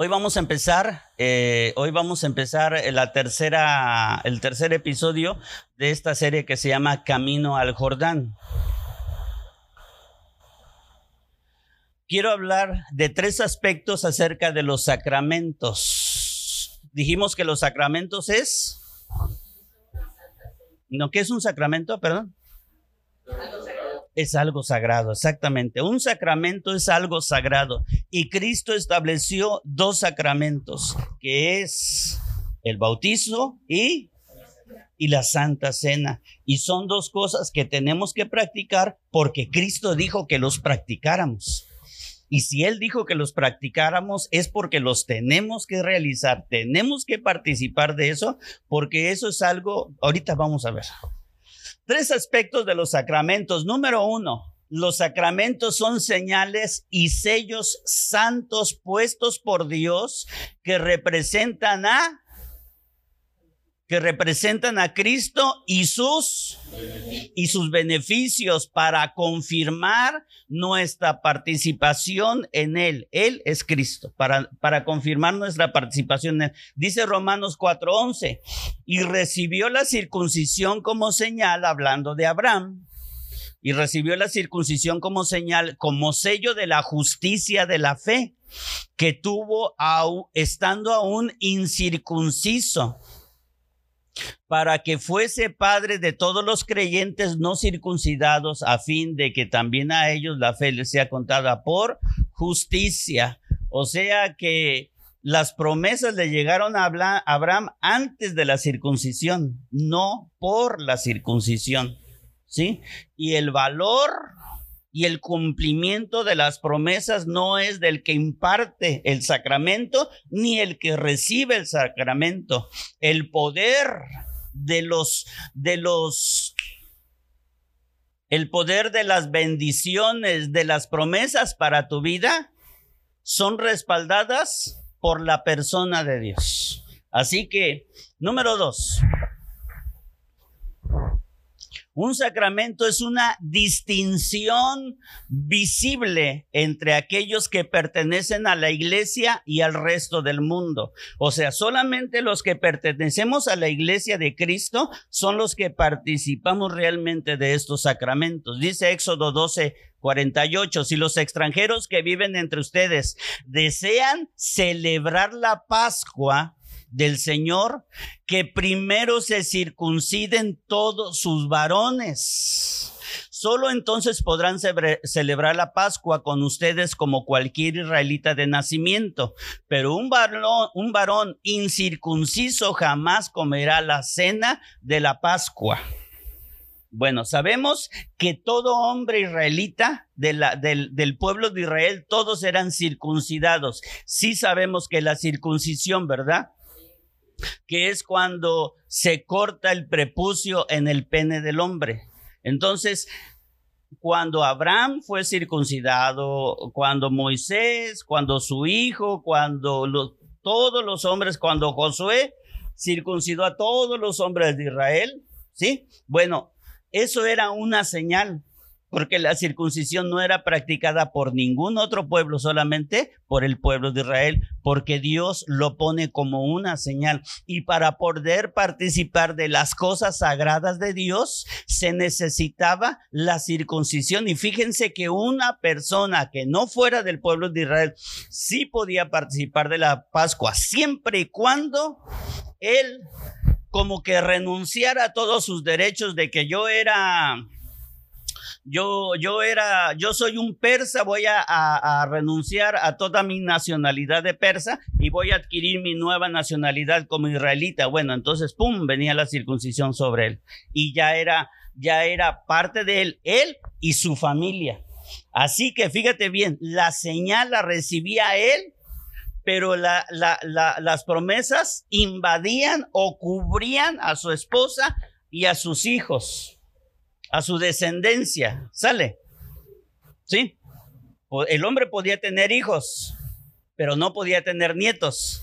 Hoy vamos a empezar, eh, hoy vamos a empezar la tercera, el tercer episodio de esta serie que se llama Camino al Jordán. Quiero hablar de tres aspectos acerca de los sacramentos. Dijimos que los sacramentos es... ¿No? ¿Qué es un sacramento? Perdón es algo sagrado, exactamente. Un sacramento es algo sagrado. Y Cristo estableció dos sacramentos, que es el bautizo y, y la Santa Cena. Y son dos cosas que tenemos que practicar porque Cristo dijo que los practicáramos. Y si Él dijo que los practicáramos es porque los tenemos que realizar, tenemos que participar de eso, porque eso es algo, ahorita vamos a ver. Tres aspectos de los sacramentos. Número uno, los sacramentos son señales y sellos santos puestos por Dios que representan a que representan a Cristo y sus y sus beneficios para confirmar nuestra participación en él. Él es Cristo, para, para confirmar nuestra participación en él. Dice Romanos 4:11, y recibió la circuncisión como señal, hablando de Abraham, y recibió la circuncisión como señal, como sello de la justicia de la fe que tuvo estando aún incircunciso para que fuese padre de todos los creyentes no circuncidados, a fin de que también a ellos la fe les sea contada por justicia. O sea que las promesas le llegaron a Abraham antes de la circuncisión, no por la circuncisión. ¿Sí? Y el valor y el cumplimiento de las promesas no es del que imparte el sacramento ni el que recibe el sacramento. El poder de los de los el poder de las bendiciones, de las promesas para tu vida son respaldadas por la persona de Dios. Así que, número dos, un sacramento es una distinción visible entre aquellos que pertenecen a la iglesia y al resto del mundo. O sea, solamente los que pertenecemos a la iglesia de Cristo son los que participamos realmente de estos sacramentos. Dice Éxodo 12, 48. Si los extranjeros que viven entre ustedes desean celebrar la Pascua, del Señor, que primero se circunciden todos sus varones. Solo entonces podrán celebrar la Pascua con ustedes como cualquier israelita de nacimiento. Pero un varón, un varón incircunciso jamás comerá la cena de la Pascua. Bueno, sabemos que todo hombre israelita del, del, pueblo de Israel, todos eran circuncidados. Sí sabemos que la circuncisión, ¿verdad? Que es cuando se corta el prepucio en el pene del hombre. Entonces, cuando Abraham fue circuncidado, cuando Moisés, cuando su hijo, cuando todos los hombres, cuando Josué circuncidó a todos los hombres de Israel, ¿sí? Bueno, eso era una señal porque la circuncisión no era practicada por ningún otro pueblo, solamente por el pueblo de Israel, porque Dios lo pone como una señal. Y para poder participar de las cosas sagradas de Dios, se necesitaba la circuncisión. Y fíjense que una persona que no fuera del pueblo de Israel sí podía participar de la Pascua, siempre y cuando él como que renunciara a todos sus derechos de que yo era yo, yo era, yo soy un persa, voy a, renunciar a toda mi nacionalidad de persa y voy a adquirir mi nueva nacionalidad como israelita. Bueno, entonces, pum, venía la circuncisión sobre él y ya era, ya era parte de él, él y su familia. Así que fíjate bien, la señal la recibía él pero la, la, las promesas invadían o cubrían a su esposa y a sus hijos a su descendencia. ¿Sale? ¿Sí? El hombre podía tener hijos, pero no podía tener nietos.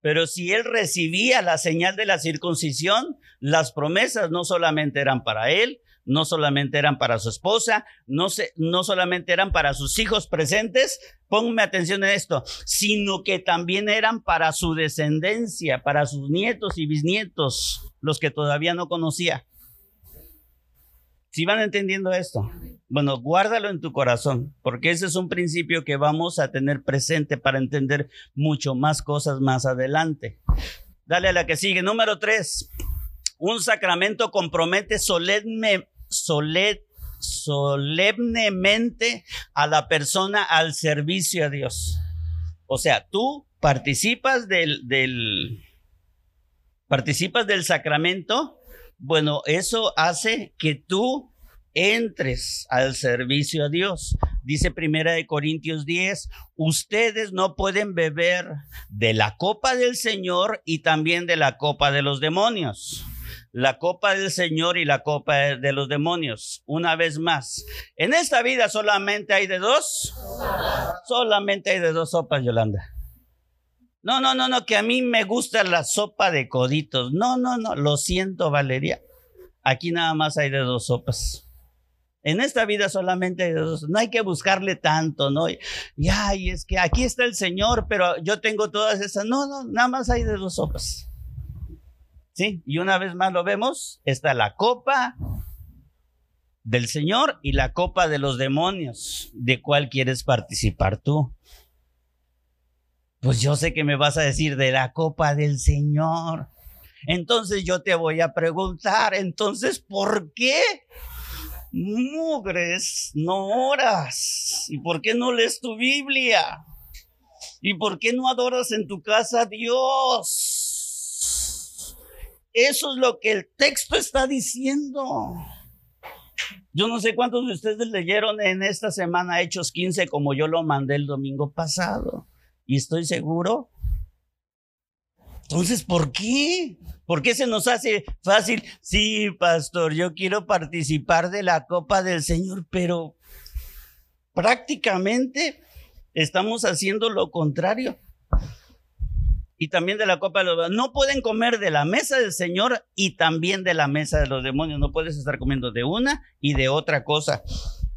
Pero si él recibía la señal de la circuncisión, las promesas no solamente eran para él, no solamente eran para su esposa, no, no solamente eran para sus hijos presentes, ponme atención en esto, sino que también eran para su descendencia, para sus nietos y bisnietos, los que todavía no conocía. Si van entendiendo esto, bueno, guárdalo en tu corazón, porque ese es un principio que vamos a tener presente para entender mucho más cosas más adelante. Dale a la que sigue. Número tres, un sacramento compromete solemne, solemnemente a la persona al servicio a Dios. O sea, tú participas del, del, participas del sacramento bueno, eso hace que tú entres al servicio a Dios. Dice Primera de Corintios 10, ustedes no pueden beber de la copa del Señor y también de la copa de los demonios. La copa del Señor y la copa de los demonios. Una vez más, en esta vida solamente hay de dos. Solamente hay de dos sopas, Yolanda. No, no, no, no, que a mí me gusta la sopa de coditos. No, no, no, lo siento, Valeria. Aquí nada más hay de dos sopas. En esta vida solamente hay de dos. No hay que buscarle tanto, ¿no? Y ay, es que aquí está el Señor, pero yo tengo todas esas. No, no, nada más hay de dos sopas. ¿Sí? Y una vez más lo vemos, está la copa del Señor y la copa de los demonios. ¿De cuál quieres participar tú? Pues yo sé que me vas a decir de la copa del Señor. Entonces yo te voy a preguntar, entonces, ¿por qué mugres no oras? ¿Y por qué no lees tu Biblia? ¿Y por qué no adoras en tu casa a Dios? Eso es lo que el texto está diciendo. Yo no sé cuántos de ustedes leyeron en esta semana Hechos 15 como yo lo mandé el domingo pasado y estoy seguro. Entonces, ¿por qué? ¿Por qué se nos hace fácil? Sí, pastor, yo quiero participar de la copa del Señor, pero prácticamente estamos haciendo lo contrario. Y también de la copa de los No pueden comer de la mesa del Señor y también de la mesa de los demonios. No puedes estar comiendo de una y de otra cosa.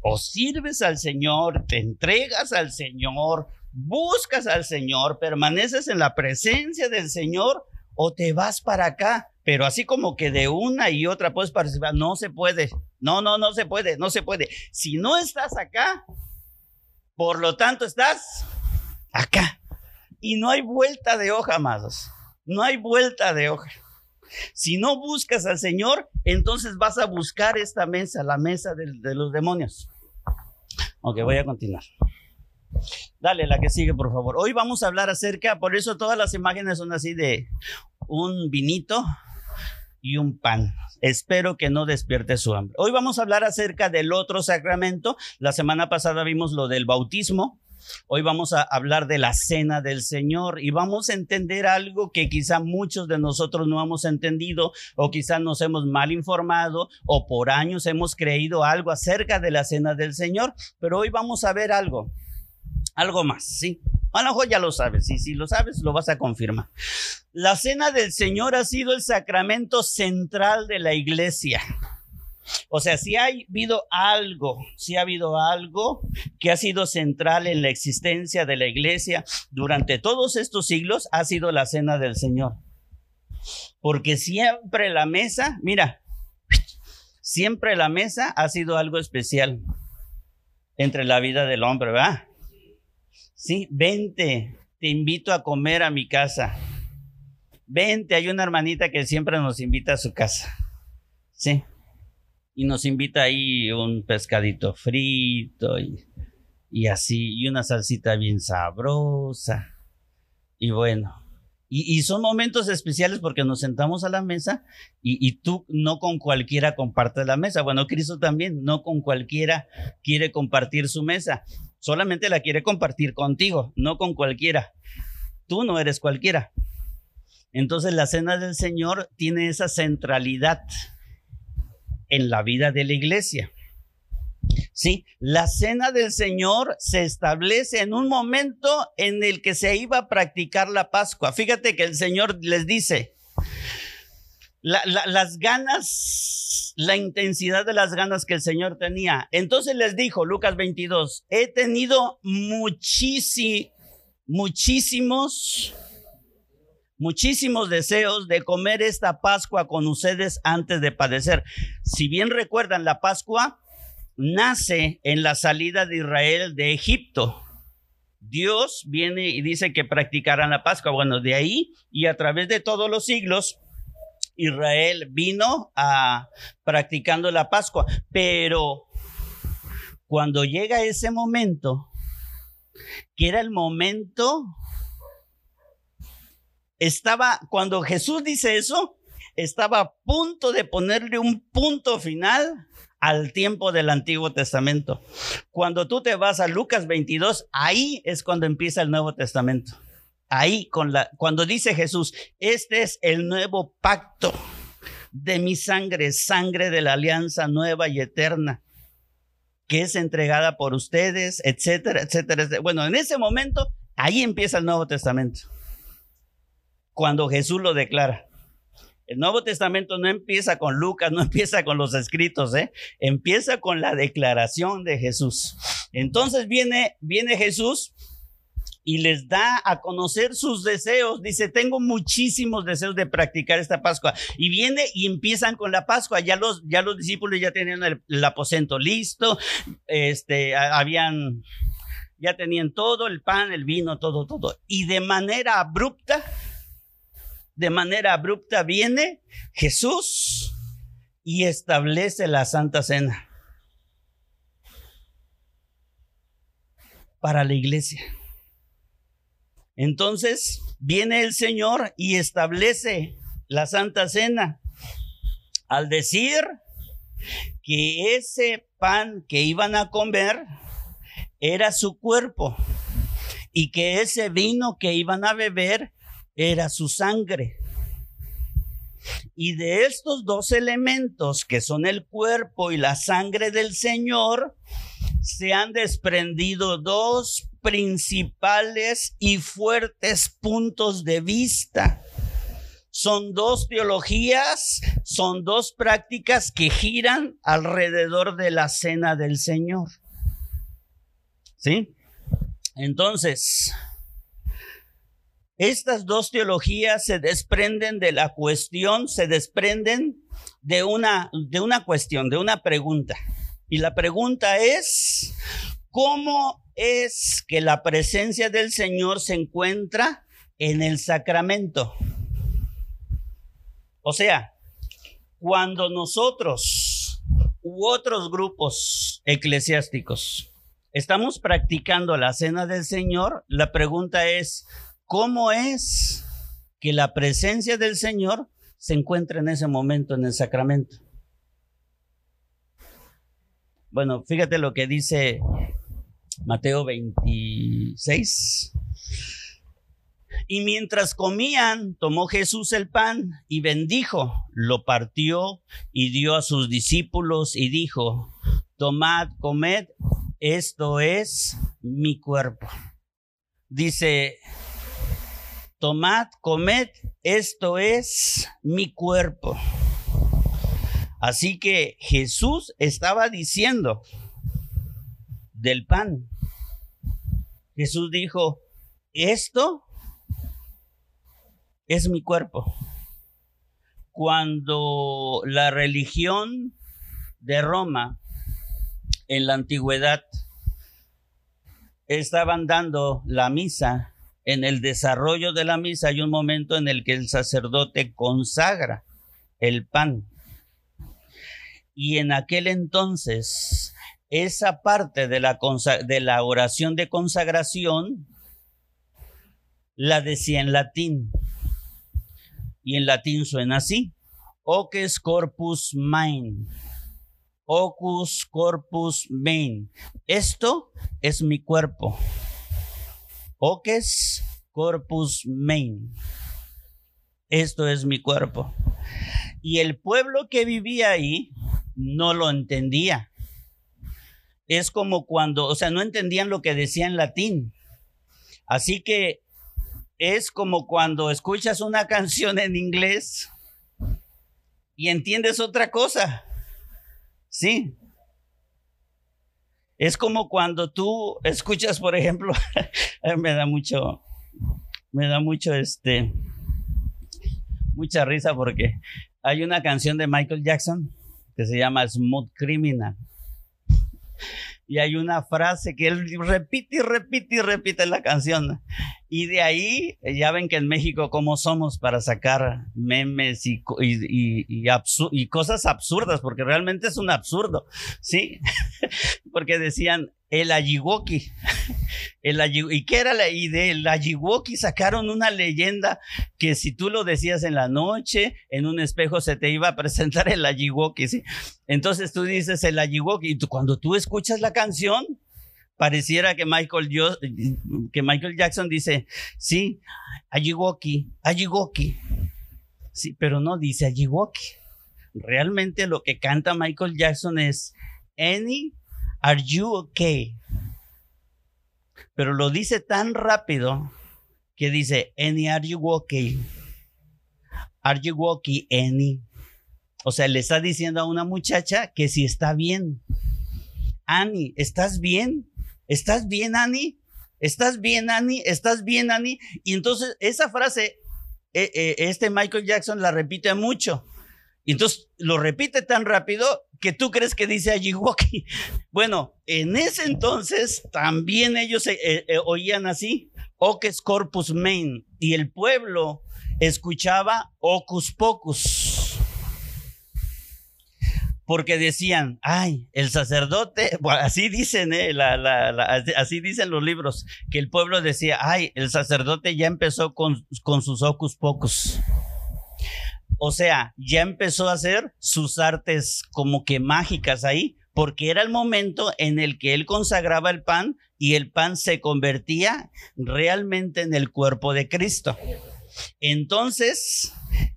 O sirves al Señor, te entregas al Señor, buscas al Señor, permaneces en la presencia del Señor o te vas para acá. Pero así como que de una y otra puedes participar, no se puede. No, no, no se puede, no se puede. Si no estás acá, por lo tanto estás acá. Y no hay vuelta de hoja, amados. No hay vuelta de hoja. Si no buscas al Señor, entonces vas a buscar esta mesa, la mesa de, los demonios. Ok, voy a continuar. Dale, la que sigue, por favor. Hoy vamos a hablar acerca, por eso todas las imágenes son así de un vinito y un pan. Espero que no despierte su hambre. Hoy vamos a hablar acerca del otro sacramento. La semana pasada vimos lo del bautismo. Hoy vamos a hablar de la cena del Señor y vamos a entender algo que quizá muchos de nosotros no hemos entendido o quizá nos hemos mal informado o por años hemos creído algo acerca de la cena del Señor, pero hoy vamos a ver algo algo más, ¿sí? A lo mejor ya lo sabes, y si lo sabes, lo vas a confirmar. La cena del Señor ha sido el sacramento central de la iglesia. O sea, si ha habido algo, si ha habido algo que ha sido central en la existencia de la iglesia durante todos estos siglos, ha sido la cena del Señor. Porque siempre la mesa, mira, siempre la mesa ha sido algo especial entre la vida del hombre, ¿verdad? Sí, vente, te invito a comer a mi casa. Vente, hay una hermanita que siempre nos invita a su casa. Sí. Y nos invita ahí un pescadito frito y, así, y una salsita bien sabrosa. Y bueno, y, son momentos especiales porque nos sentamos a la mesa y, y, tú no con cualquiera compartes la mesa. Bueno, Cristo también no con cualquiera quiere compartir su mesa solamente la quiere compartir contigo, no con cualquiera. Tú no eres cualquiera. Entonces la cena del Señor tiene esa centralidad en la vida de la iglesia. Sí, la cena del Señor se establece en un momento en el que se iba a practicar la Pascua. Fíjate que el Señor les dice, las ganas, la intensidad de las ganas que el Señor tenía. Entonces les dijo, Lucas 22, he tenido muchísimos, muchísimos, deseos de comer esta Pascua con ustedes antes de padecer. Si bien recuerdan, la Pascua nace en la salida de Israel de Egipto. Dios viene y dice que practicarán la Pascua. Bueno, de ahí y a través de todos los siglos, Israel vino a practicando la Pascua. Pero cuando llega ese momento, que era el momento, estaba, cuando Jesús dice eso, estaba a punto de ponerle un punto final al tiempo del Antiguo Testamento. Cuando tú te vas a Lucas 22, ahí es cuando empieza el Nuevo Testamento. Ahí con la cuando dice Jesús, este es el nuevo pacto de mi sangre, sangre de la alianza nueva y eterna, que es entregada por ustedes, etcétera, etcétera. Bueno, en ese momento ahí empieza el Nuevo Testamento. Cuando Jesús lo declara. El Nuevo Testamento no empieza con Lucas, no empieza con los escritos, ¿eh? empieza con la declaración de Jesús. Entonces viene, viene Jesús y les da a conocer sus deseos. Dice, tengo muchísimos deseos de practicar esta Pascua. Y viene y empiezan con la Pascua. Ya los, ya los discípulos ya tenían el, aposento listo, este, habían, ya tenían todo, el pan, el vino, todo, todo. Y de manera abrupta, de manera abrupta viene Jesús y establece la Santa Cena para la iglesia. Entonces viene el Señor y establece la Santa Cena al decir que ese pan que iban a comer era su cuerpo y que ese vino que iban a beber era su sangre. Y de estos dos elementos, que son el cuerpo y la sangre del Señor, se han desprendido dos principales y fuertes puntos de vista. Son dos teologías, son dos prácticas que giran alrededor de la cena del Señor. ¿Sí? Entonces, estas dos teologías se desprenden de la cuestión, se desprenden de una, de una cuestión, de una pregunta. Y la pregunta es, ¿cómo es que la presencia del Señor se encuentra en el sacramento? O sea, cuando nosotros u otros grupos eclesiásticos estamos practicando la cena del Señor, la pregunta es, ¿Cómo es que la presencia del Señor se encuentra en ese momento en el sacramento? Bueno, fíjate lo que dice Mateo 26. Y mientras comían, tomó Jesús el pan y bendijo, lo partió y dio a sus discípulos y dijo, tomad, comed, esto es mi cuerpo. Dice tomad, comed, esto es mi cuerpo. Así que Jesús estaba diciendo del pan. Jesús dijo, esto es mi cuerpo. Cuando la religión de Roma en la antigüedad estaban dando la misa en el desarrollo de la misa hay un momento en el que el sacerdote consagra el pan. Y en aquel entonces, esa parte de la, oración de consagración la decía en latín. Y en latín suena así. Oques corpus main. Ocus corpus main. Esto es mi cuerpo. Oques corpus main. Esto es mi cuerpo. Y el pueblo que vivía ahí no lo entendía. Es como cuando, o sea, no entendían lo que decía en latín. Así que es como cuando escuchas una canción en inglés y entiendes otra cosa. Sí. Es como cuando tú escuchas, por ejemplo, me da mucho, me da mucho este, mucha risa porque hay una canción de Michael Jackson que se llama Smooth Criminal. Y hay una frase que él repite y repite y repite en la canción. Y de ahí, ya ven que en México cómo somos para sacar memes y, y, y, cosas absurdas, porque realmente es un absurdo, ¿sí? porque decían, el Ayiwoki. El ¿Y qué era la idea? El Ayiwoki sacaron una leyenda que si tú lo decías en la noche, en un espejo se te iba a presentar el Ayiwoki. ¿sí? Entonces tú dices el Ayiwoki y cuando tú escuchas la canción, pareciera que Michael, que Michael Jackson dice, sí, Ayiwoki, Ayiwoki. Sí, pero no dice Ayiwoki. Realmente lo que canta Michael Jackson es Any Are you okay? Pero lo dice tan rápido que dice, Any, are you okay? Are you okay, Any? O sea, le está diciendo a una muchacha que si está bien. Annie, ¿estás bien? ¿Estás bien, Annie? ¿Estás bien, Annie? ¿Estás bien, Annie? Y entonces esa frase, eh, eh, este Michael Jackson la repite mucho. Y entonces lo repite tan rápido que tú crees que dice Ayiwoki. Bueno, en ese entonces también ellos eh, eh, oían así, Oques Corpus Main, y el pueblo escuchaba Ocus Pocus. Porque decían, ay, el sacerdote, así dicen, eh, así dicen los libros, que el pueblo decía, ay, el sacerdote ya empezó con, sus Ocus Pocus. O sea, ya empezó a hacer sus artes como que mágicas ahí, porque era el momento en el que él consagraba el pan y el pan se convertía realmente en el cuerpo de Cristo. Entonces,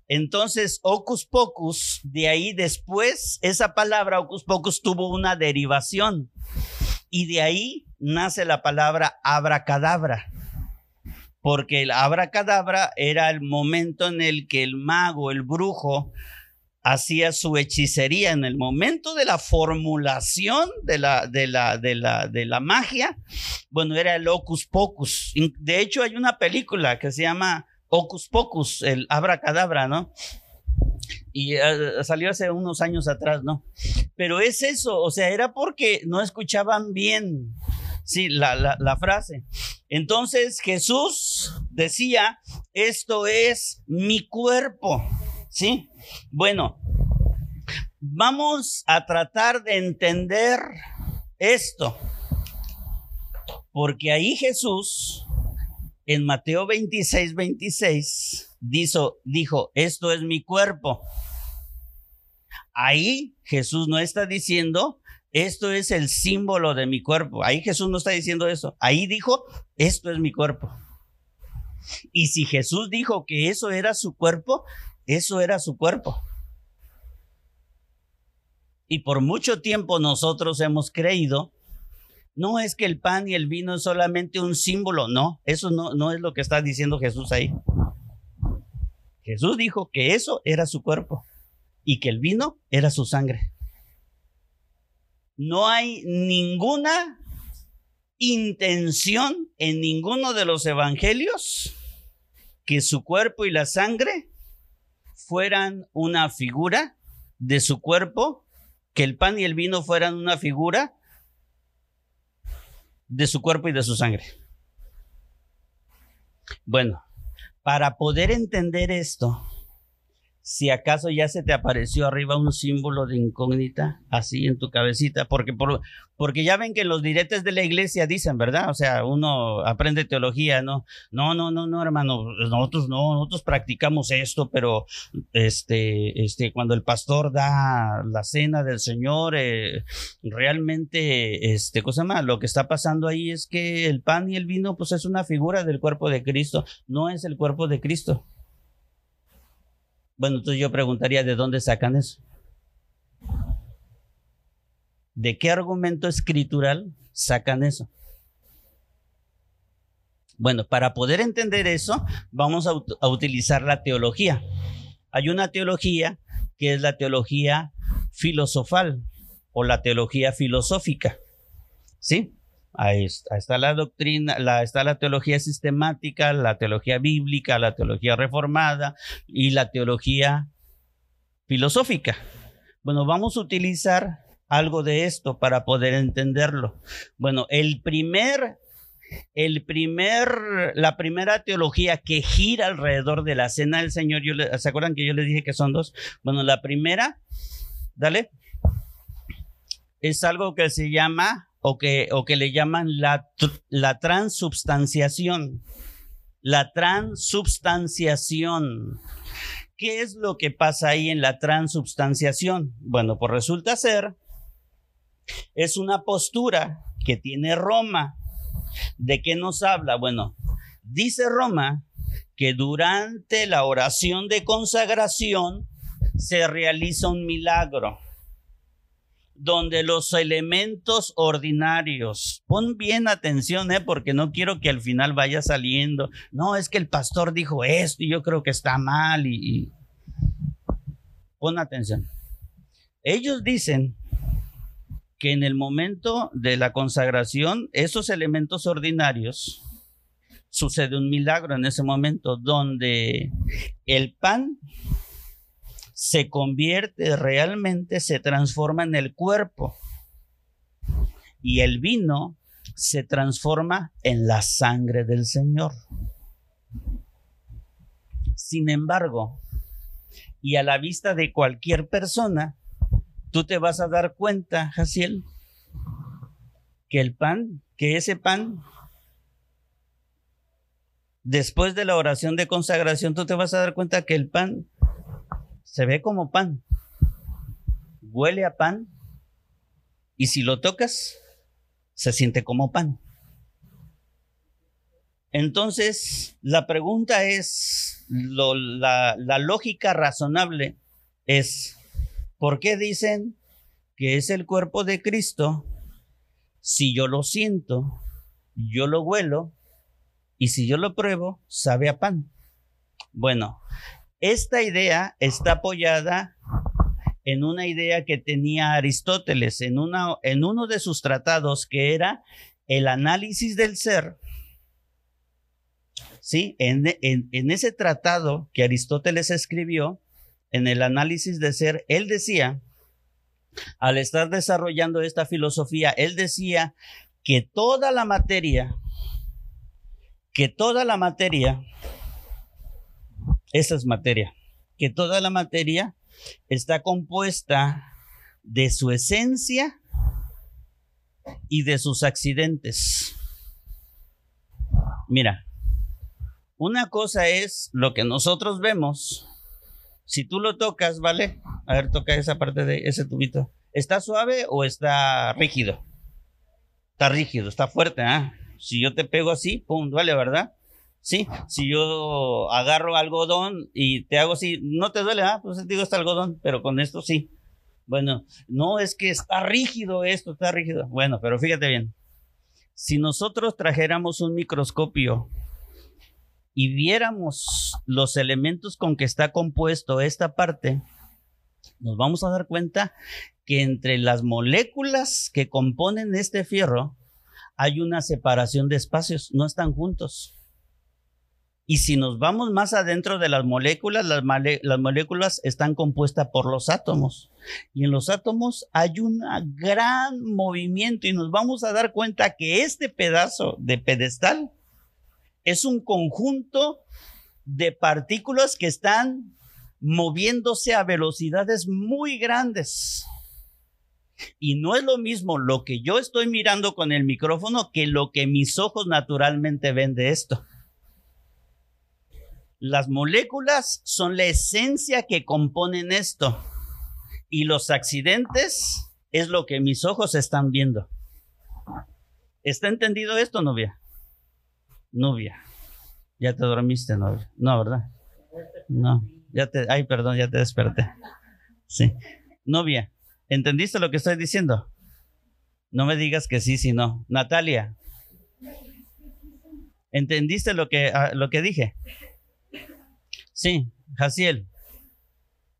entonces, ocus pocus, de ahí después, esa palabra ocus pocus tuvo una derivación y de ahí nace la palabra abracadabra porque el abracadabra era el momento en el que el mago, el brujo, hacía su hechicería en el momento de la formulación de la, de la, de la, de la magia. Bueno, era el Ocus Pocus. De hecho, hay una película que se llama Ocus Pocus, el abracadabra, ¿no? Y eh, salió hace unos años atrás, ¿no? Pero es eso, o sea, era porque no escuchaban bien, sí, la, la frase. Entonces Jesús decía, esto es mi cuerpo, ¿sí? Bueno, vamos a tratar de entender esto, porque ahí Jesús, en Mateo 26, 26, dijo, dijo, esto es mi cuerpo. Ahí Jesús no está diciendo esto es el símbolo de mi cuerpo. Ahí Jesús no está diciendo eso. Ahí dijo, esto es mi cuerpo. Y si Jesús dijo que eso era su cuerpo, eso era su cuerpo. Y por mucho tiempo nosotros hemos creído, no es que el pan y el vino es solamente un símbolo, no, eso no, no es lo que está diciendo Jesús ahí. Jesús dijo que eso era su cuerpo y que el vino era su sangre no hay ninguna intención en ninguno de los evangelios que su cuerpo y la sangre fueran una figura de su cuerpo, que el pan y el vino fueran una figura de su cuerpo y de su sangre. Bueno, para poder entender esto, si acaso ya se te apareció arriba un símbolo de incógnita así en tu cabecita, porque, por, porque ya ven que los diretes de la iglesia dicen, ¿verdad? O sea, uno aprende teología, ¿no? No, no, no, no, hermano, nosotros no, nosotros practicamos esto, pero este, este, cuando el pastor da la cena del Señor, eh, realmente, este, cosa más, lo que está pasando ahí es que el pan y el vino, pues es una figura del cuerpo de Cristo, no es el cuerpo de Cristo. Bueno, entonces yo preguntaría, ¿de dónde sacan eso? ¿De qué argumento escritural sacan eso? Bueno, para poder entender eso, vamos a, utilizar la teología. Hay una teología que es la teología filosofal o la teología filosófica. ¿Sí? Ahí está, la doctrina, la, está la teología sistemática, la teología bíblica, la teología reformada y la teología filosófica. Bueno, vamos a utilizar algo de esto para poder entenderlo. Bueno, el primer, el primer, la primera teología que gira alrededor de la cena del Señor, yo ¿se acuerdan que yo les dije que son dos? Bueno, la primera, dale, es algo que se llama o que, o que le llaman la, la transubstanciación. La transubstanciación. ¿Qué es lo que pasa ahí en la transubstanciación? Bueno, pues resulta ser, es una postura que tiene Roma. ¿De qué nos habla? Bueno, dice Roma que durante la oración de consagración se realiza un milagro donde los elementos ordinarios, pon bien atención, ¿eh? porque no quiero que al final vaya saliendo, no, es que el pastor dijo esto y yo creo que está mal y, pon atención. Ellos dicen que en el momento de la consagración, esos elementos ordinarios, sucede un milagro en ese momento donde el pan se convierte realmente, se transforma en el cuerpo. Y el vino se transforma en la sangre del Señor. Sin embargo, y a la vista de cualquier persona, tú te vas a dar cuenta, Jaciel, que el pan, que ese pan, después de la oración de consagración, tú te vas a dar cuenta que el pan se ve como pan, huele a pan y si lo tocas, se siente como pan. Entonces, la pregunta es, la, la lógica razonable es, ¿por qué dicen que es el cuerpo de Cristo si yo lo siento, yo lo huelo y si yo lo pruebo, sabe a pan? Bueno, esta idea está apoyada en una idea que tenía Aristóteles en, uno de sus tratados que era el análisis del ser. Sí, en, en ese tratado que Aristóteles escribió, en el análisis del ser, él decía, al estar desarrollando esta filosofía, él decía que toda la materia, que toda la materia esa es materia. Que toda la materia está compuesta de su esencia y de sus accidentes. Mira, una cosa es lo que nosotros vemos. Si tú lo tocas, ¿vale? A ver, toca esa parte de ese tubito. ¿Está suave o está rígido? Está rígido, está fuerte, ¿ah? Si yo te pego así, pum, duele, ¿verdad? Sí, si yo agarro algodón y te hago así, no te duele, ah, pues digo, está algodón, pero con esto sí. Bueno, no es que está rígido esto, está rígido. Bueno, pero fíjate bien. Si nosotros trajéramos un microscopio y viéramos los elementos con que está compuesto esta parte, nos vamos a dar cuenta que entre las moléculas que componen este fierro hay una separación de espacios, no están juntos. Y si nos vamos más adentro de las moléculas, las, moléculas están compuestas por los átomos. Y en los átomos hay un gran movimiento y nos vamos a dar cuenta que este pedazo de pedestal es un conjunto de partículas que están moviéndose a velocidades muy grandes. Y no es lo mismo lo que yo estoy mirando con el micrófono que lo que mis ojos naturalmente ven de esto. Las moléculas son la esencia que componen esto. Y los accidentes es lo que mis ojos están viendo. ¿Está entendido esto, novia? Novia. Ya te dormiste, novia. No, ¿verdad? No. Ya te, ay, perdón, ya te desperté. Sí. Novia, ¿entendiste lo que estoy diciendo? No me digas que sí, si no. Natalia, ¿entendiste lo que, ah, lo que dije? Sí, Jaciel.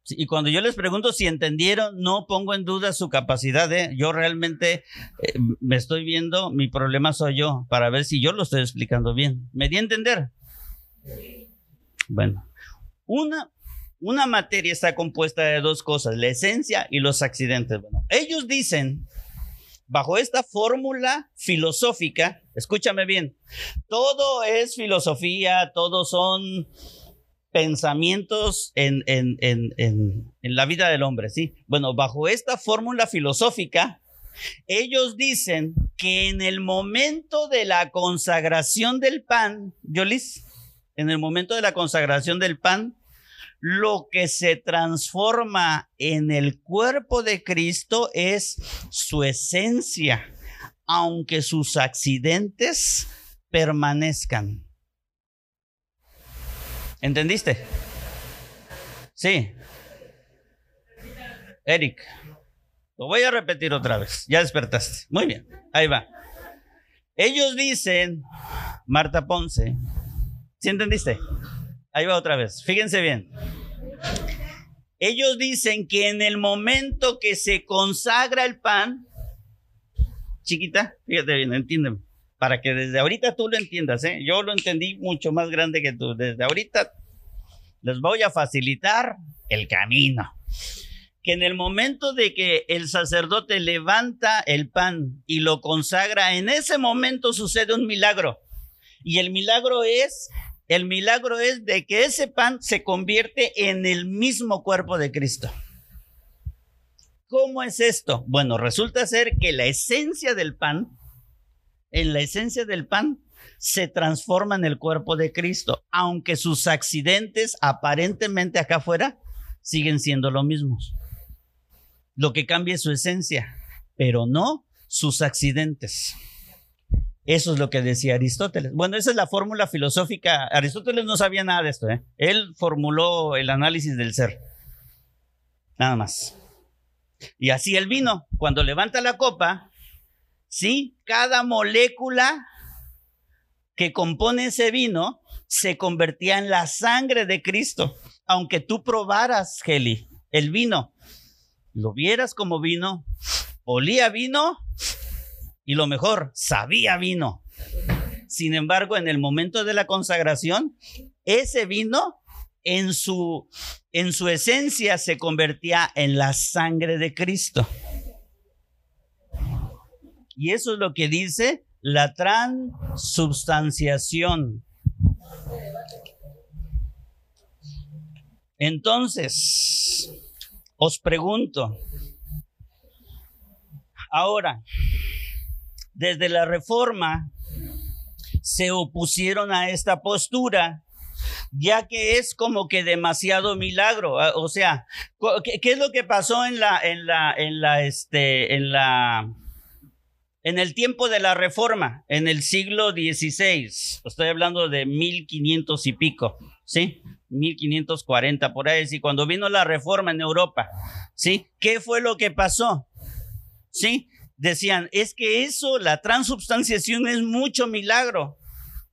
Y cuando yo les pregunto si entendieron, no pongo en duda su capacidad. ¿eh? Yo realmente eh, me estoy viendo, mi problema soy yo, para ver si yo lo estoy explicando bien. ¿Me di a entender? Bueno, una, una materia está compuesta de dos cosas, la esencia y los accidentes. Bueno, ellos dicen, bajo esta fórmula filosófica, escúchame bien, todo es filosofía, todo son pensamientos en, en, en, en, la vida del hombre, ¿sí? Bueno, bajo esta fórmula filosófica, ellos dicen que en el momento de la consagración del pan, Yolis, en el momento de la consagración del pan, lo que se transforma en el cuerpo de Cristo es su esencia, aunque sus accidentes permanezcan. ¿Entendiste? Sí. Eric, lo voy a repetir otra vez. Ya despertaste. Muy bien, ahí va. Ellos dicen, Marta Ponce, ¿sí entendiste? Ahí va otra vez. Fíjense bien. Ellos dicen que en el momento que se consagra el pan, chiquita, fíjate bien, entiéndeme para que desde ahorita tú lo entiendas, ¿eh? Yo lo entendí mucho más grande que tú. Desde ahorita les voy a facilitar el camino. Que en el momento de que el sacerdote levanta el pan y lo consagra, en ese momento sucede un milagro. Y el milagro es, el milagro es de que ese pan se convierte en el mismo cuerpo de Cristo. ¿Cómo es esto? Bueno, resulta ser que la esencia del pan en la esencia del pan, se transforma en el cuerpo de Cristo, aunque sus accidentes aparentemente acá afuera siguen siendo lo mismos. Lo que cambia es su esencia, pero no sus accidentes. Eso es lo que decía Aristóteles. Bueno, esa es la fórmula filosófica. Aristóteles no sabía nada de esto. ¿eh? Él formuló el análisis del ser. Nada más. Y así el vino, cuando levanta la copa, ¿sí? Cada molécula que compone ese vino se convertía en la sangre de Cristo. Aunque tú probaras, Heli, el vino, lo vieras como vino, olía vino y lo mejor, sabía vino. Sin embargo, en el momento de la consagración, ese vino en su, en su esencia se convertía en la sangre de Cristo. Y eso es lo que dice la transubstanciación. Entonces, os pregunto, ahora, desde la reforma se opusieron a esta postura, ya que es como que demasiado milagro. Ah, o sea, ¿qué, es lo que pasó en la, en la, en la, este, en la, en el tiempo de la reforma, en el siglo XVI, estoy hablando de 1500 y pico, ¿sí? 1540 por ahí, sí, cuando vino la reforma en Europa, ¿sí? ¿Qué fue lo que pasó? ¿Sí? Decían, es que eso, la transubstanciación es mucho milagro.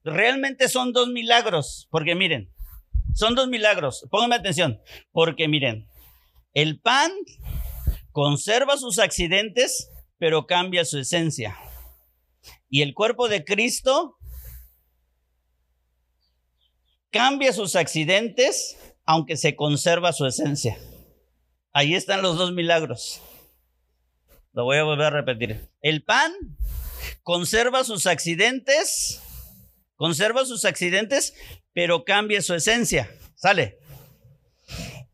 Realmente son dos milagros, porque miren, son dos milagros. Pónganme atención, porque miren, el pan conserva sus accidentes pero cambia su esencia. Y el cuerpo de Cristo cambia sus accidentes, aunque se conserva su esencia. Ahí están los dos milagros. Lo voy a volver a repetir. El pan conserva sus accidentes, conserva sus accidentes, pero cambia su esencia. Sale.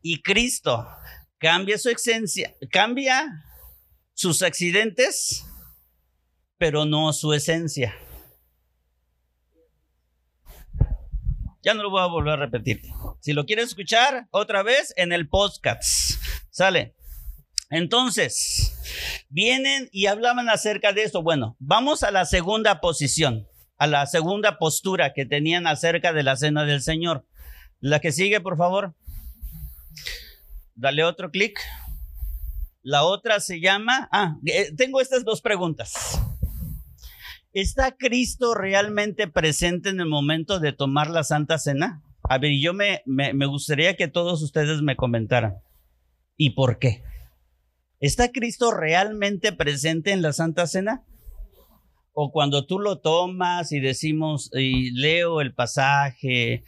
Y Cristo cambia su esencia, cambia sus accidentes, pero no su esencia. Ya no lo voy a volver a repetir. Si lo quieres escuchar otra vez en el podcast, sale. Entonces, vienen y hablaban acerca de esto. Bueno, vamos a la segunda posición, a la segunda postura que tenían acerca de la cena del Señor. La que sigue, por favor. Dale otro clic. La otra se llama, ah, eh, tengo estas dos preguntas. ¿Está Cristo realmente presente en el momento de tomar la Santa Cena? A ver, yo me, me, me gustaría que todos ustedes me comentaran. ¿Y por qué? ¿Está Cristo realmente presente en la Santa Cena? O cuando tú lo tomas y decimos, y leo el pasaje,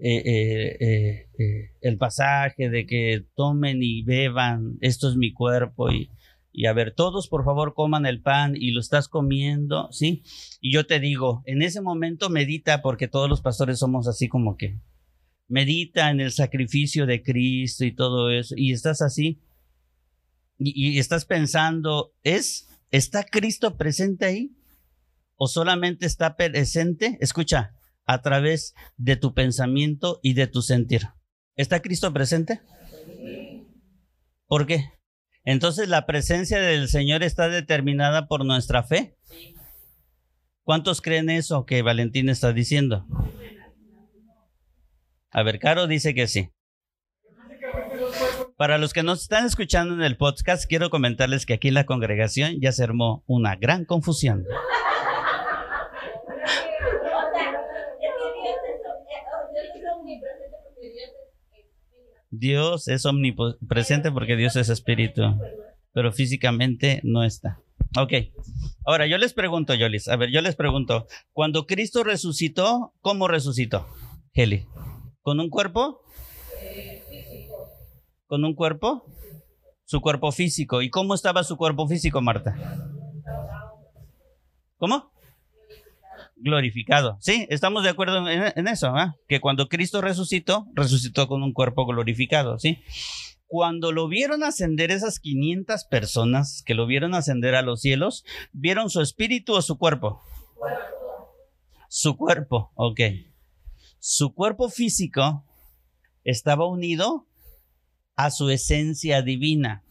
eh, eh, eh, el pasaje de que tomen y beban, esto es mi cuerpo y, y a ver, todos por favor coman el pan y lo estás comiendo, ¿sí? Y yo te digo, en ese momento medita porque todos los pastores somos así como que medita en el sacrificio de Cristo y todo eso y estás así y, y estás pensando, ¿es está Cristo presente ahí? ¿O solamente está presente? Escucha, a través de tu pensamiento y de tu sentir. ¿Está Cristo presente? ¿Por qué? Entonces la presencia del Señor está determinada por nuestra fe. ¿Cuántos creen eso que Valentín está diciendo? A ver, Caro dice que sí. Para los que nos están escuchando en el podcast, quiero comentarles que aquí en la congregación ya se armó una gran confusión. Dios es omnipresente porque Dios es espíritu, pero físicamente no está. Ok, ahora yo les pregunto, Yolis, a ver, yo les pregunto, cuando Cristo resucitó, ¿cómo resucitó? Heli, ¿con un cuerpo? ¿Con un cuerpo? Su cuerpo físico. ¿Y cómo estaba su cuerpo físico, Marta? ¿Cómo? Glorificado. Sí, estamos de acuerdo en, eso, ¿ah? que cuando Cristo resucitó, resucitó con un cuerpo glorificado, ¿sí? Cuando lo vieron ascender esas 500 personas que lo vieron ascender a los cielos, ¿vieron su espíritu o su cuerpo? Su cuerpo, ok. Su cuerpo físico estaba unido a su esencia divina.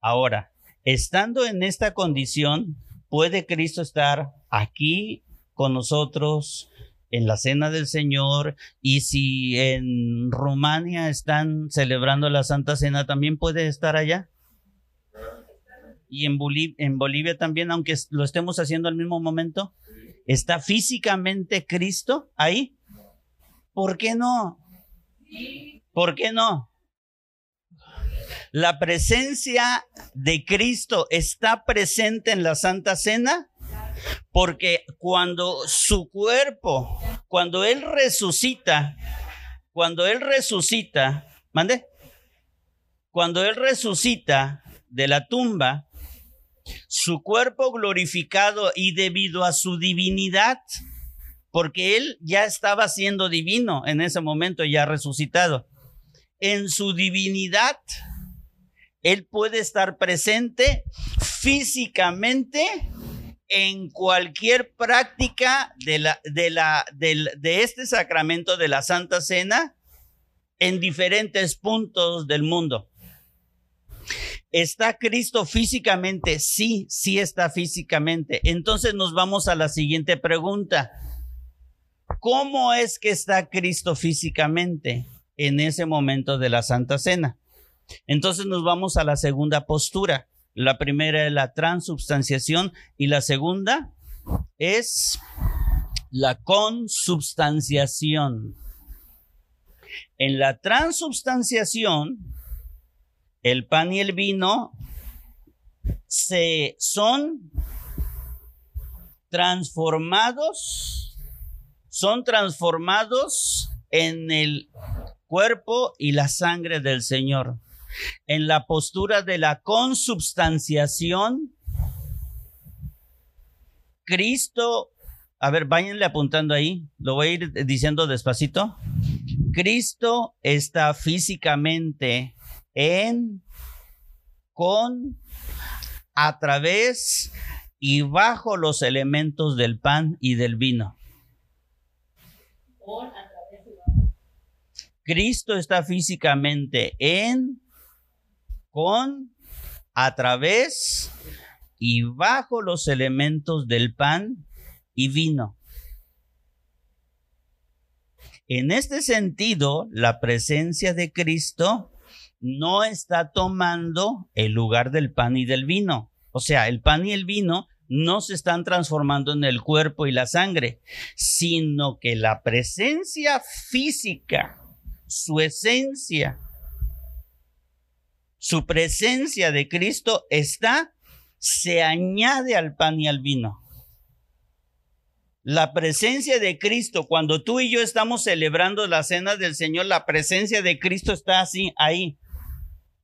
Ahora, estando en esta condición, ¿puede Cristo estar aquí con nosotros en la cena del Señor y si en Rumania están celebrando la Santa Cena, también puede estar allá. Y en, Bolivia también, aunque lo estemos haciendo al mismo momento, ¿está físicamente Cristo ahí? ¿Por qué no? ¿Por qué no? La presencia de Cristo está presente en la Santa Cena porque cuando su cuerpo, cuando Él resucita, cuando Él resucita, mande, cuando Él resucita de la tumba, su cuerpo glorificado y debido a su divinidad, porque Él ya estaba siendo divino en ese momento, ya resucitado. En su divinidad, Él puede estar presente físicamente en cualquier práctica de, la, de, la, de, este sacramento de la Santa Cena en diferentes puntos del mundo. ¿Está Cristo físicamente? Sí, sí está físicamente. Entonces nos vamos a la siguiente pregunta. ¿Cómo es que está Cristo físicamente en ese momento de la Santa Cena? Entonces nos vamos a la segunda postura. La primera es la transubstanciación y la segunda es la consubstanciación. En la transubstanciación, el pan y el vino se son transformados, son transformados en el cuerpo y la sangre del Señor en la postura de la consubstanciación, Cristo, a ver, váyanle apuntando ahí, lo voy a ir diciendo despacito. Cristo está físicamente en, con, a través y bajo los elementos del pan y del vino. Cristo está físicamente en, con, a través y bajo los elementos del pan y vino. En este sentido, la presencia de Cristo no está tomando el lugar del pan y del vino. O sea, el pan y el vino no se están transformando en el cuerpo y la sangre, sino que la presencia física, su esencia, su presencia de Cristo está, se añade al pan y al vino. La presencia de Cristo, cuando tú y yo estamos celebrando la cena del Señor, la presencia de Cristo está así, ahí.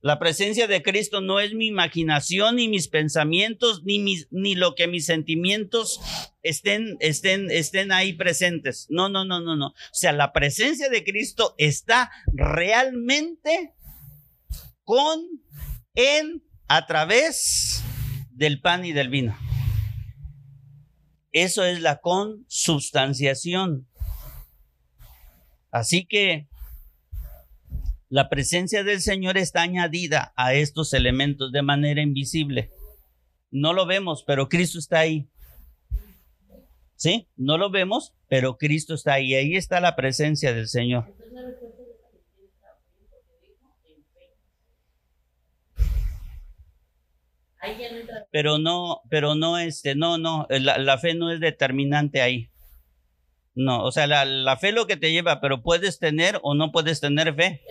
La presencia de Cristo no es mi imaginación, ni mis pensamientos, ni, ni lo que mis sentimientos estén, estén, estén ahí presentes. No, no, no, no, no. O sea, la presencia de Cristo está realmente con, en, a través del pan y del vino. Eso es la consubstanciación. Así que la presencia del Señor está añadida a estos elementos de manera invisible. No lo vemos, pero Cristo está ahí. ¿Sí? No lo vemos, pero Cristo está ahí. Ahí está la presencia del Señor. Pero no, pero no, este, no, no, la, la fe no es determinante ahí. No, o sea, la, la, fe lo que te lleva, pero puedes tener o no puedes tener fe.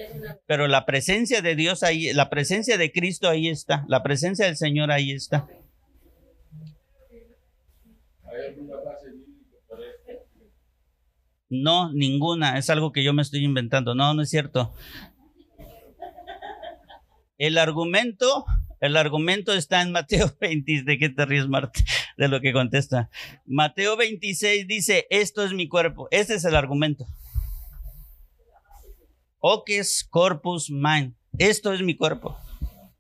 Pero la presencia de Dios ahí, la presencia de Cristo ahí está, la presencia del Señor ahí está. No, ninguna, es algo que yo me estoy inventando. No, no es cierto. El argumento el argumento está en Mateo 20. ¿De qué te ríes? De lo que contesta. Mateo 26 dice, esto es mi cuerpo. Ese es el argumento. Oques corpus mind. Esto es mi cuerpo.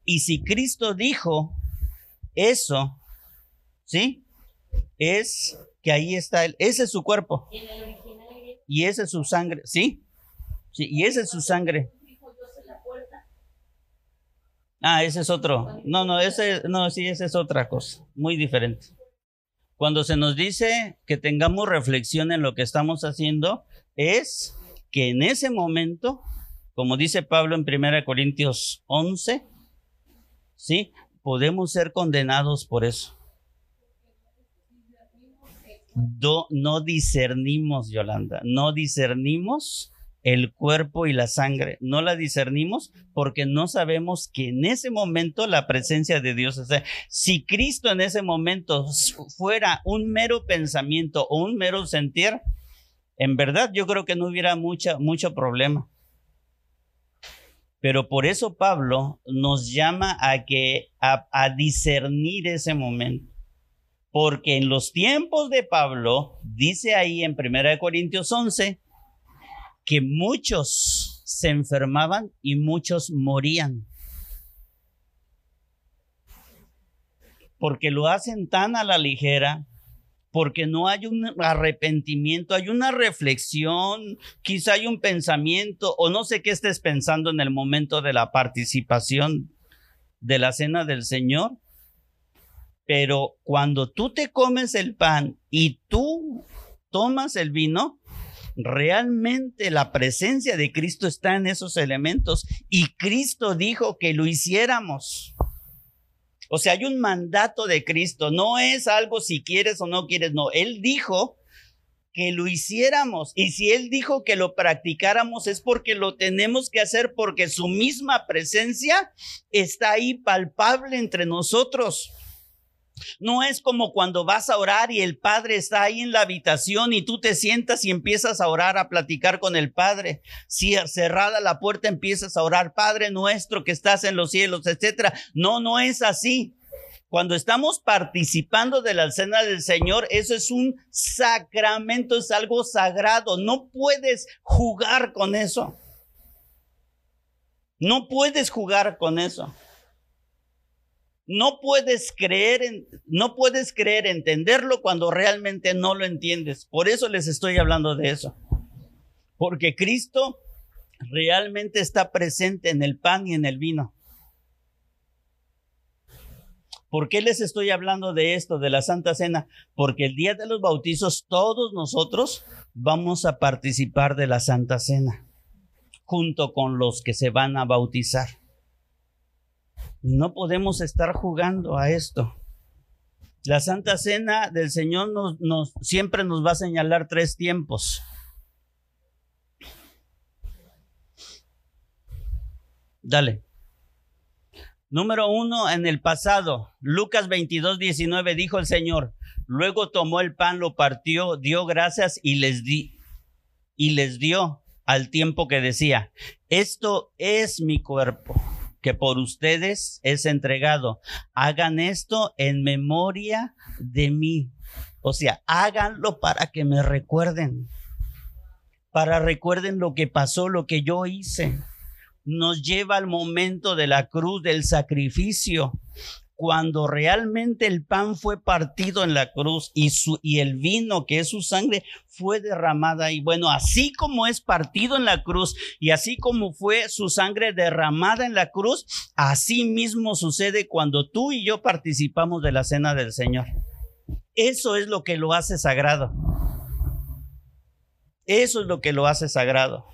Y si Cristo dijo eso, ¿sí? Es que ahí está él. Ese es su cuerpo. Y ese es su sangre. ¿Sí? Sí, y ese es su sangre. Ah, ese es otro. No, no, ese, no, sí, esa es otra cosa, muy diferente. Cuando se nos dice que tengamos reflexión en lo que estamos haciendo, es que en ese momento, como dice Pablo en 1 Corintios 11, ¿sí? Podemos ser condenados por eso. no discernimos, Yolanda, no discernimos el cuerpo y la sangre. No la discernimos porque no sabemos que en ese momento la presencia de Dios, o sea, si Cristo en ese momento fuera un mero pensamiento o un mero sentir, en verdad yo creo que no hubiera mucha, mucho problema. Pero por eso Pablo nos llama a que a, a discernir ese momento. Porque en los tiempos de Pablo, dice ahí en 1 Corintios 11, que muchos se enfermaban y muchos morían. Porque lo hacen tan a la ligera, porque no hay un arrepentimiento, hay una reflexión, quizá hay un pensamiento o no sé qué estés pensando en el momento de la participación de la cena del Señor. Pero cuando tú te comes el pan y tú tomas el vino, realmente la presencia de Cristo está en esos elementos y Cristo dijo que lo hiciéramos. O sea, hay un mandato de Cristo, no es algo si quieres o no quieres, no, Él dijo que lo hiciéramos y si Él dijo que lo practicáramos es porque lo tenemos que hacer porque su misma presencia está ahí palpable entre nosotros. No es como cuando vas a orar y el Padre está ahí en la habitación y tú te sientas y empiezas a orar, a platicar con el Padre. Si cerrada la puerta empiezas a orar, Padre nuestro que estás en los cielos, etcétera. No, no es así. Cuando estamos participando de la cena del Señor, eso es un sacramento, es algo sagrado. No puedes jugar con eso. No puedes jugar con eso. No puedes creer en, no puedes creer entenderlo cuando realmente no lo entiendes. Por eso les estoy hablando de eso. Porque Cristo realmente está presente en el pan y en el vino. ¿Por qué les estoy hablando de esto, de la Santa Cena? Porque el día de los bautizos todos nosotros vamos a participar de la Santa Cena, junto con los que se van a bautizar. No podemos estar jugando a esto. La Santa Cena del Señor siempre nos va a señalar tres tiempos. Dale. Número uno, en el pasado, Lucas 22, 19, dijo el Señor, luego tomó el pan, lo partió, dio gracias y les di, y les dio al tiempo que decía, esto es mi cuerpo que por ustedes es entregado. Hagan esto en memoria de mí. O sea, háganlo para que me recuerden. Para recuerden lo que pasó, lo que yo hice. Nos lleva al momento de la cruz, del sacrificio cuando realmente el pan fue partido en la cruz y, su, y el vino, que es su sangre, fue derramada. Y bueno, así como es partido en la cruz y así como fue su sangre derramada en la cruz, así mismo sucede cuando tú y yo participamos de la cena del Señor. Eso es lo que lo hace sagrado. Eso es lo que lo hace sagrado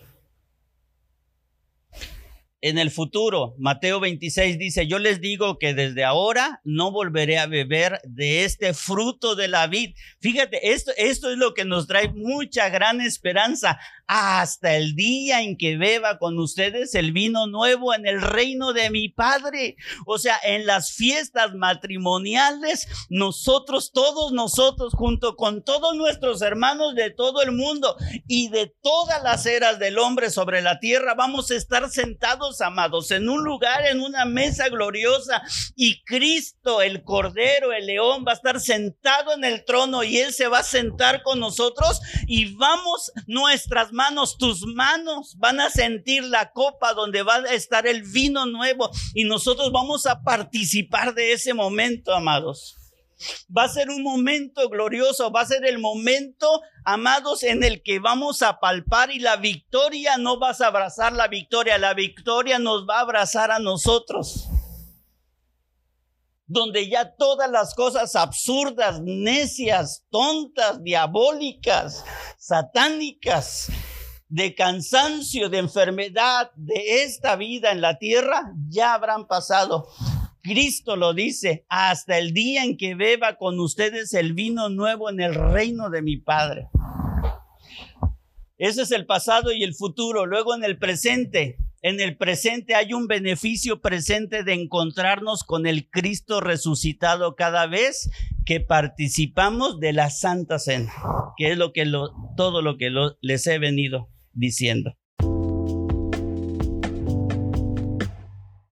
en el futuro. Mateo 26 dice, yo les digo que desde ahora no volveré a beber de este fruto de la vid. Fíjate, esto, esto es lo que nos trae mucha gran esperanza hasta el día en que beba con ustedes el vino nuevo en el reino de mi Padre. O sea, en las fiestas matrimoniales, nosotros, todos nosotros, junto con todos nuestros hermanos de todo el mundo y de todas las eras del hombre sobre la tierra, vamos a estar sentados, amados, en un lugar, en una mesa gloriosa y Cristo, el Cordero, el León, va a estar sentado en el trono y Él se va a sentar con nosotros y vamos nuestras manos tus manos van a sentir la copa donde va a estar el vino nuevo y nosotros vamos a participar de ese momento, amados. Va a ser un momento glorioso, va a ser el momento, amados, en el que vamos a palpar y la victoria no vas a abrazar la victoria, la victoria nos va a abrazar a nosotros donde ya todas las cosas absurdas, necias, tontas, diabólicas, satánicas, de cansancio, de enfermedad, de esta vida en la tierra, ya habrán pasado. Cristo lo dice, hasta el día en que beba con ustedes el vino nuevo en el reino de mi Padre. Ese es el pasado y el futuro. Luego en el presente, en el presente hay un beneficio presente de encontrarnos con el Cristo resucitado cada vez que participamos de la Santa Cena, que es lo que todo lo que les he venido diciendo.